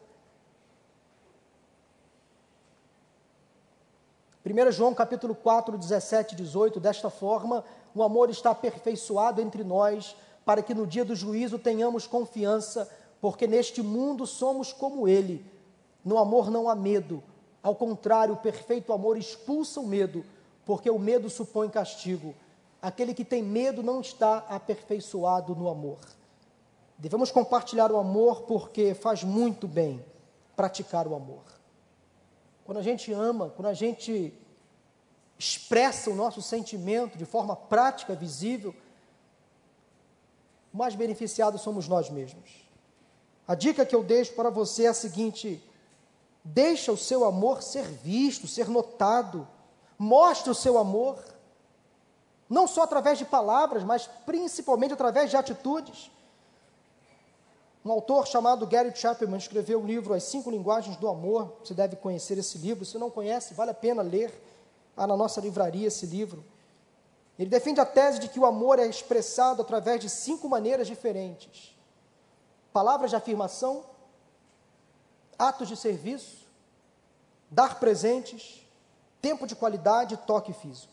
1 João capítulo 4, 17 e 18, desta forma, o amor está aperfeiçoado entre nós, para que no dia do juízo tenhamos confiança, porque neste mundo somos como ele. No amor não há medo, ao contrário, o perfeito amor expulsa o medo, porque o medo supõe castigo. Aquele que tem medo não está aperfeiçoado no amor. Devemos compartilhar o amor porque faz muito bem praticar o amor. Quando a gente ama, quando a gente expressa o nosso sentimento de forma prática, visível, mais beneficiados somos nós mesmos. A dica que eu deixo para você é a seguinte: deixa o seu amor ser visto, ser notado. Mostre o seu amor não só através de palavras, mas principalmente através de atitudes. Um autor chamado Gary Chapman escreveu o livro As Cinco Linguagens do Amor. Você deve conhecer esse livro. Se não conhece, vale a pena ler. Há na nossa livraria esse livro. Ele defende a tese de que o amor é expressado através de cinco maneiras diferentes: palavras de afirmação, atos de serviço, dar presentes, tempo de qualidade e toque físico.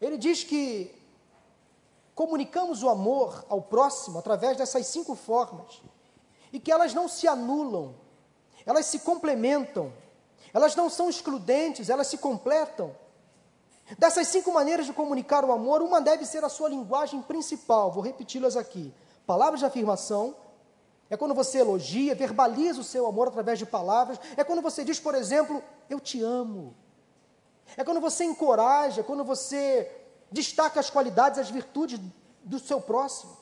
Ele diz que comunicamos o amor ao próximo através dessas cinco formas e que elas não se anulam, elas se complementam, elas não são excludentes, elas se completam. Dessas cinco maneiras de comunicar o amor, uma deve ser a sua linguagem principal, vou repeti-las aqui: palavras de afirmação. É quando você elogia, verbaliza o seu amor através de palavras. É quando você diz, por exemplo, eu te amo. É quando você encoraja, quando você destaca as qualidades, as virtudes do seu próximo.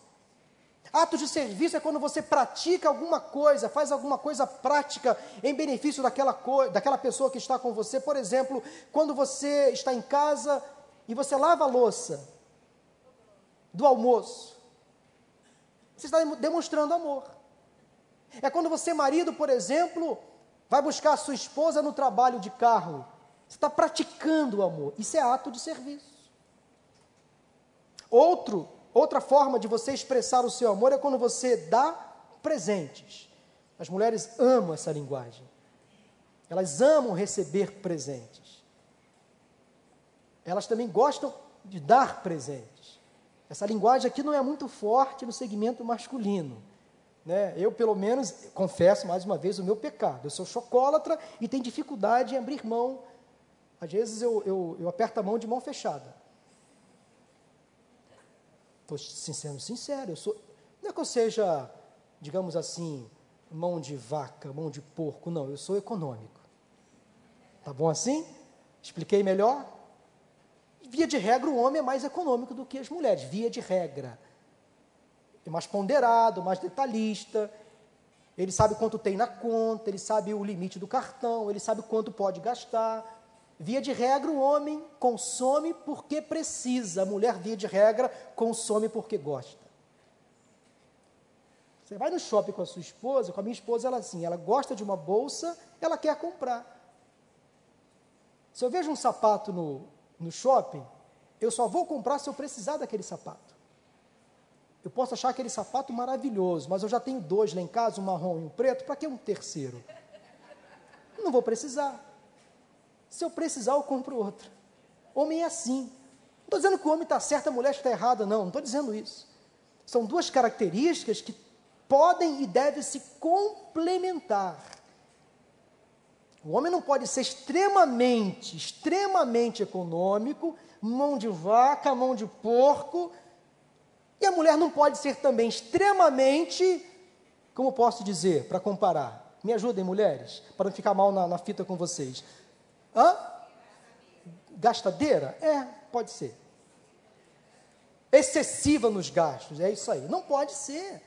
Atos de serviço é quando você pratica alguma coisa, faz alguma coisa prática em benefício daquela, daquela pessoa que está com você. Por exemplo, quando você está em casa e você lava a louça do almoço, você está demonstrando amor. É quando você, marido, por exemplo, vai buscar a sua esposa no trabalho de carro você está praticando o amor. Isso é ato de serviço. Outro, outra forma de você expressar o seu amor é quando você dá presentes. As mulheres amam essa linguagem. Elas amam receber presentes. Elas também gostam de dar presentes. Essa linguagem aqui não é muito forte no segmento masculino. Né? Eu, pelo menos, confesso mais uma vez o meu pecado. Eu sou chocólatra e tenho dificuldade em abrir mão às vezes eu, eu, eu aperto a mão de mão fechada. Estou sendo sincero, eu sou, não é que eu seja, digamos assim, mão de vaca, mão de porco, não, eu sou econômico. Tá bom assim? Expliquei melhor? Via de regra, o homem é mais econômico do que as mulheres, via de regra. É mais ponderado, mais detalhista, ele sabe quanto tem na conta, ele sabe o limite do cartão, ele sabe quanto pode gastar. Via de regra, o homem consome porque precisa, a mulher, via de regra, consome porque gosta. Você vai no shopping com a sua esposa, com a minha esposa, ela assim, ela gosta de uma bolsa, ela quer comprar. Se eu vejo um sapato no, no shopping, eu só vou comprar se eu precisar daquele sapato. Eu posso achar aquele sapato maravilhoso, mas eu já tenho dois lá em casa, um marrom e um preto, para que um terceiro? Não vou precisar. Se eu precisar, eu compro outra. Homem é assim. Não estou dizendo que o homem está certo, a mulher está errada, não. Não estou dizendo isso. São duas características que podem e devem se complementar. O homem não pode ser extremamente, extremamente econômico, mão de vaca, mão de porco, e a mulher não pode ser também extremamente, como posso dizer, para comparar? Me ajudem, mulheres, para não ficar mal na, na fita com vocês. Hã? Gastadeira? É, pode ser. Excessiva nos gastos, é isso aí. Não pode ser.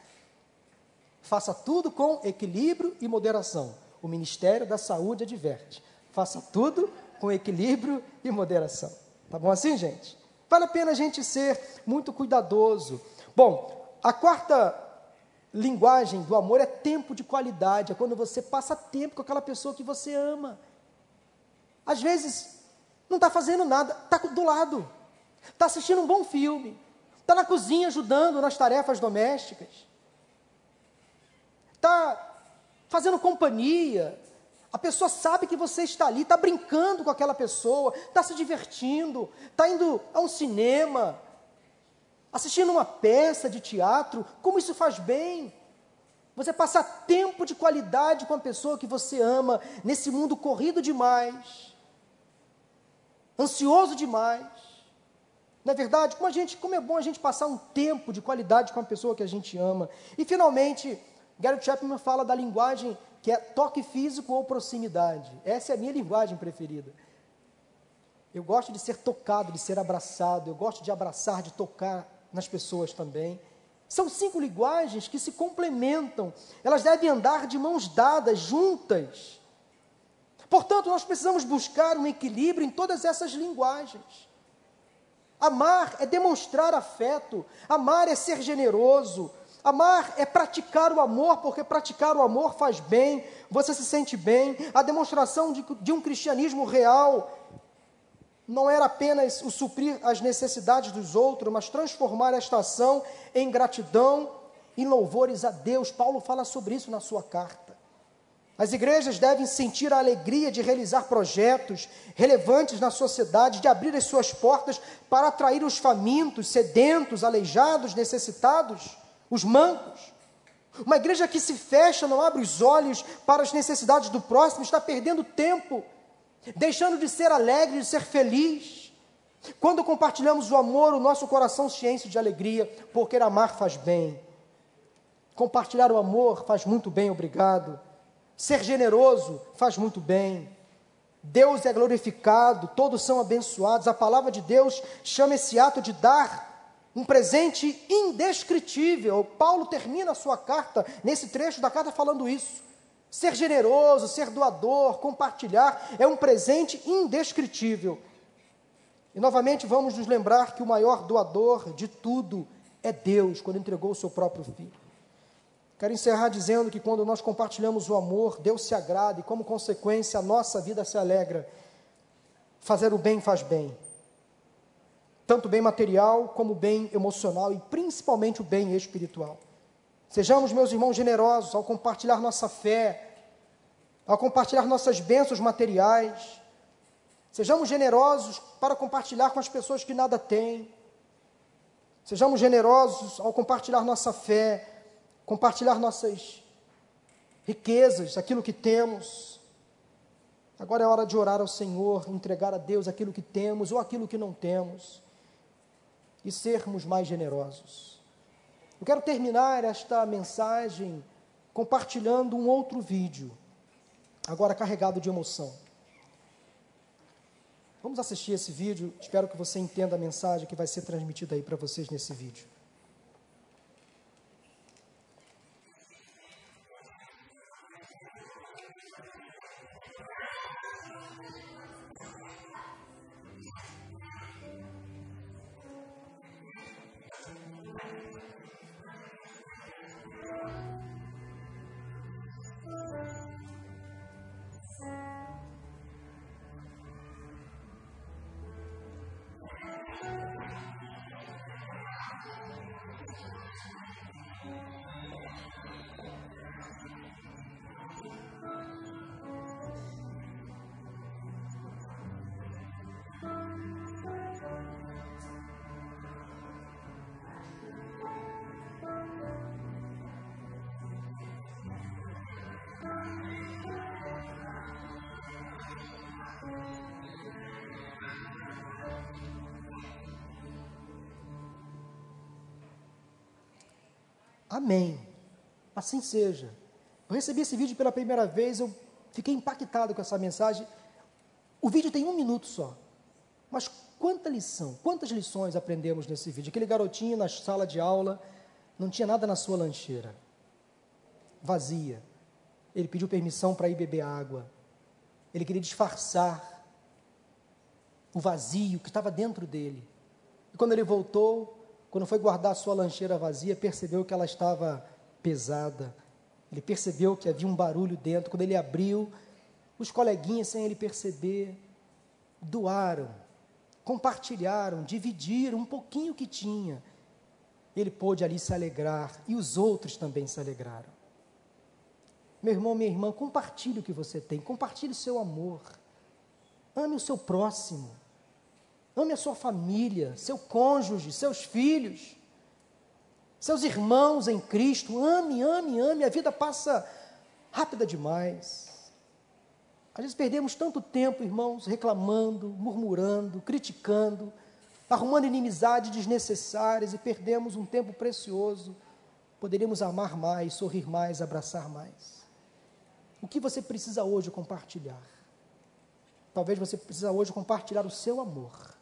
Faça tudo com equilíbrio e moderação. O Ministério da Saúde adverte. Faça tudo com equilíbrio e moderação. Tá bom assim, gente? Vale a pena a gente ser muito cuidadoso. Bom, a quarta linguagem do amor é tempo de qualidade, é quando você passa tempo com aquela pessoa que você ama. Às vezes, não está fazendo nada, está do lado, está assistindo um bom filme, Está na cozinha ajudando nas tarefas domésticas. Está fazendo companhia. A pessoa sabe que você está ali, está brincando com aquela pessoa, está se divertindo, está indo a um cinema, assistindo uma peça de teatro. Como isso faz bem? Você passar tempo de qualidade com a pessoa que você ama, nesse mundo corrido demais, ansioso demais. Não é verdade? Como, a gente, como é bom a gente passar um tempo de qualidade com a pessoa que a gente ama. E, finalmente, Gary Chapman fala da linguagem que é toque físico ou proximidade. Essa é a minha linguagem preferida. Eu gosto de ser tocado, de ser abraçado, eu gosto de abraçar, de tocar nas pessoas também. São cinco linguagens que se complementam, elas devem andar de mãos dadas, juntas. Portanto, nós precisamos buscar um equilíbrio em todas essas linguagens. Amar é demonstrar afeto, amar é ser generoso, Amar é praticar o amor, porque praticar o amor faz bem, você se sente bem. A demonstração de, de um cristianismo real não era apenas o suprir as necessidades dos outros, mas transformar esta ação em gratidão e louvores a Deus. Paulo fala sobre isso na sua carta. As igrejas devem sentir a alegria de realizar projetos relevantes na sociedade, de abrir as suas portas para atrair os famintos, sedentos, aleijados, necessitados os mancos. Uma igreja que se fecha, não abre os olhos para as necessidades do próximo, está perdendo tempo, deixando de ser alegre, de ser feliz. Quando compartilhamos o amor, o nosso coração se enche de alegria, porque amar faz bem. Compartilhar o amor faz muito bem, obrigado. Ser generoso faz muito bem. Deus é glorificado, todos são abençoados. A palavra de Deus chama esse ato de dar um presente indescritível. Paulo termina a sua carta, nesse trecho da carta, falando isso. Ser generoso, ser doador, compartilhar é um presente indescritível. E novamente vamos nos lembrar que o maior doador de tudo é Deus, quando entregou o seu próprio filho. Quero encerrar dizendo que quando nós compartilhamos o amor, Deus se agrada e, como consequência, a nossa vida se alegra. Fazer o bem faz bem tanto bem material como bem emocional e principalmente o bem espiritual. Sejamos, meus irmãos, generosos ao compartilhar nossa fé, ao compartilhar nossas bênçãos materiais. Sejamos generosos para compartilhar com as pessoas que nada têm. Sejamos generosos ao compartilhar nossa fé, compartilhar nossas riquezas, aquilo que temos. Agora é hora de orar ao Senhor, entregar a Deus aquilo que temos ou aquilo que não temos e sermos mais generosos. Eu quero terminar esta mensagem compartilhando um outro vídeo, agora carregado de emoção. Vamos assistir esse vídeo, espero que você entenda a mensagem que vai ser transmitida aí para vocês nesse vídeo. Amém. Assim seja. Eu recebi esse vídeo pela primeira vez, eu fiquei impactado com essa mensagem. O vídeo tem um minuto só. Mas quanta lição, quantas lições aprendemos nesse vídeo? Aquele garotinho na sala de aula não tinha nada na sua lancheira, vazia. Ele pediu permissão para ir beber água. Ele queria disfarçar o vazio que estava dentro dele. E quando ele voltou, quando foi guardar sua lancheira vazia, percebeu que ela estava pesada. Ele percebeu que havia um barulho dentro. Quando ele abriu, os coleguinhas, sem ele perceber, doaram, compartilharam, dividiram um pouquinho que tinha ele pôde ali se alegrar e os outros também se alegraram. Meu irmão, minha irmã, compartilhe o que você tem, compartilhe o seu amor. Ame o seu próximo. Ame a sua família, seu cônjuge, seus filhos, seus irmãos em Cristo. Ame, ame, ame. A vida passa rápida demais. Às vezes perdemos tanto tempo, irmãos, reclamando, murmurando, criticando, arrumando inimizades desnecessárias e perdemos um tempo precioso. Poderíamos amar mais, sorrir mais, abraçar mais. O que você precisa hoje compartilhar? Talvez você precisa hoje compartilhar o seu amor.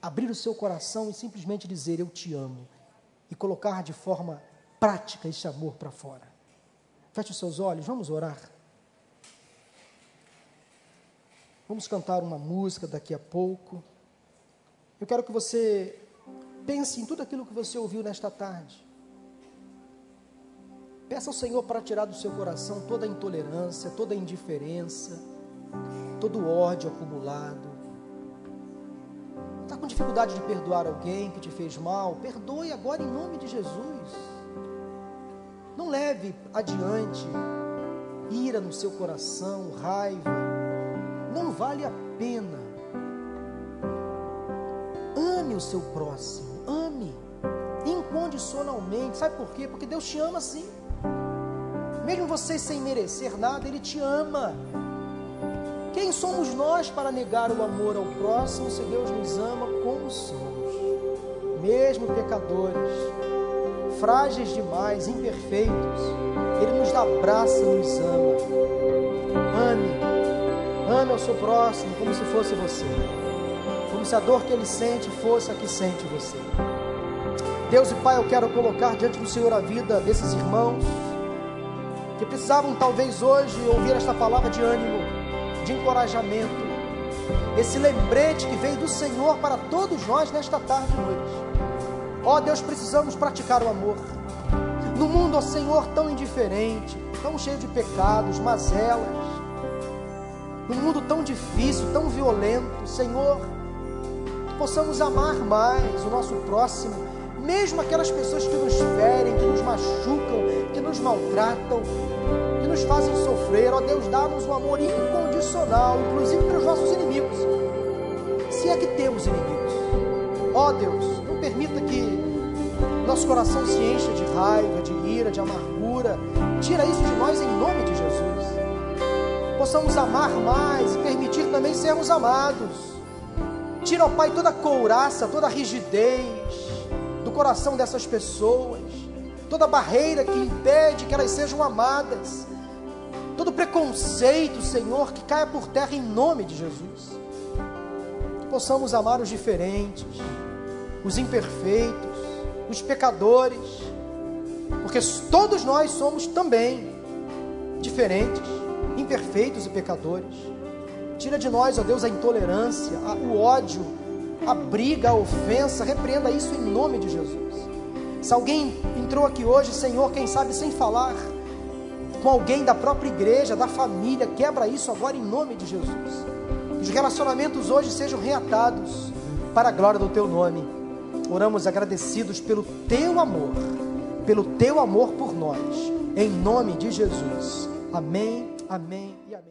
Abrir o seu coração e simplesmente dizer eu te amo e colocar de forma prática esse amor para fora. Feche os seus olhos, vamos orar. Vamos cantar uma música daqui a pouco. Eu quero que você pense em tudo aquilo que você ouviu nesta tarde. Peça ao Senhor para tirar do seu coração toda a intolerância, toda a indiferença, todo o ódio acumulado. Está com dificuldade de perdoar alguém que te fez mal? Perdoe agora em nome de Jesus. Não leve adiante ira no seu coração, raiva não vale a pena. Ame o seu próximo, ame incondicionalmente. Sabe por quê? Porque Deus te ama assim. Mesmo você sem merecer nada, Ele te ama. Quem somos nós para negar o amor ao próximo se Deus nos ama como somos? Mesmo pecadores, frágeis demais, imperfeitos, Ele nos abraça, nos ama. Ame Ame ao seu próximo como se fosse você. Como se a dor que ele sente fosse a que sente você. Deus e Pai, eu quero colocar diante do Senhor a vida desses irmãos que precisavam talvez hoje ouvir esta palavra de ânimo, de encorajamento, esse lembrete que veio do Senhor para todos nós nesta tarde e noite. Ó oh, Deus, precisamos praticar o amor. No mundo, ó Senhor, tão indiferente, tão cheio de pecados, mazelas, num mundo tão difícil, tão violento, Senhor, que possamos amar mais o nosso próximo, mesmo aquelas pessoas que nos ferem, que nos machucam, que nos maltratam, nos fazem sofrer. Ó Deus, dá-nos um amor incondicional, inclusive para os nossos inimigos, se é que temos inimigos. Ó Deus, não permita que nosso coração se encha de raiva, de ira, de amargura. Tira isso de nós em nome de Jesus possamos amar mais e permitir também sermos amados. Tira, ó Pai, toda a couraça, toda a rigidez do coração dessas pessoas, toda barreira que impede que elas sejam amadas, todo preconceito, Senhor, que caia por terra em nome de Jesus. Que possamos amar os diferentes, os imperfeitos, os pecadores, porque todos nós somos também diferentes imperfeitos e pecadores. Tira de nós, ó Deus, a intolerância, o ódio, a briga, a ofensa. Repreenda isso em nome de Jesus. Se alguém entrou aqui hoje, Senhor, quem sabe sem falar com alguém da própria igreja, da família, quebra isso agora em nome de Jesus. Os relacionamentos hoje sejam reatados para a glória do teu nome. Oramos agradecidos pelo teu amor, pelo teu amor por nós, em nome de Jesus. Amém Amém e amém.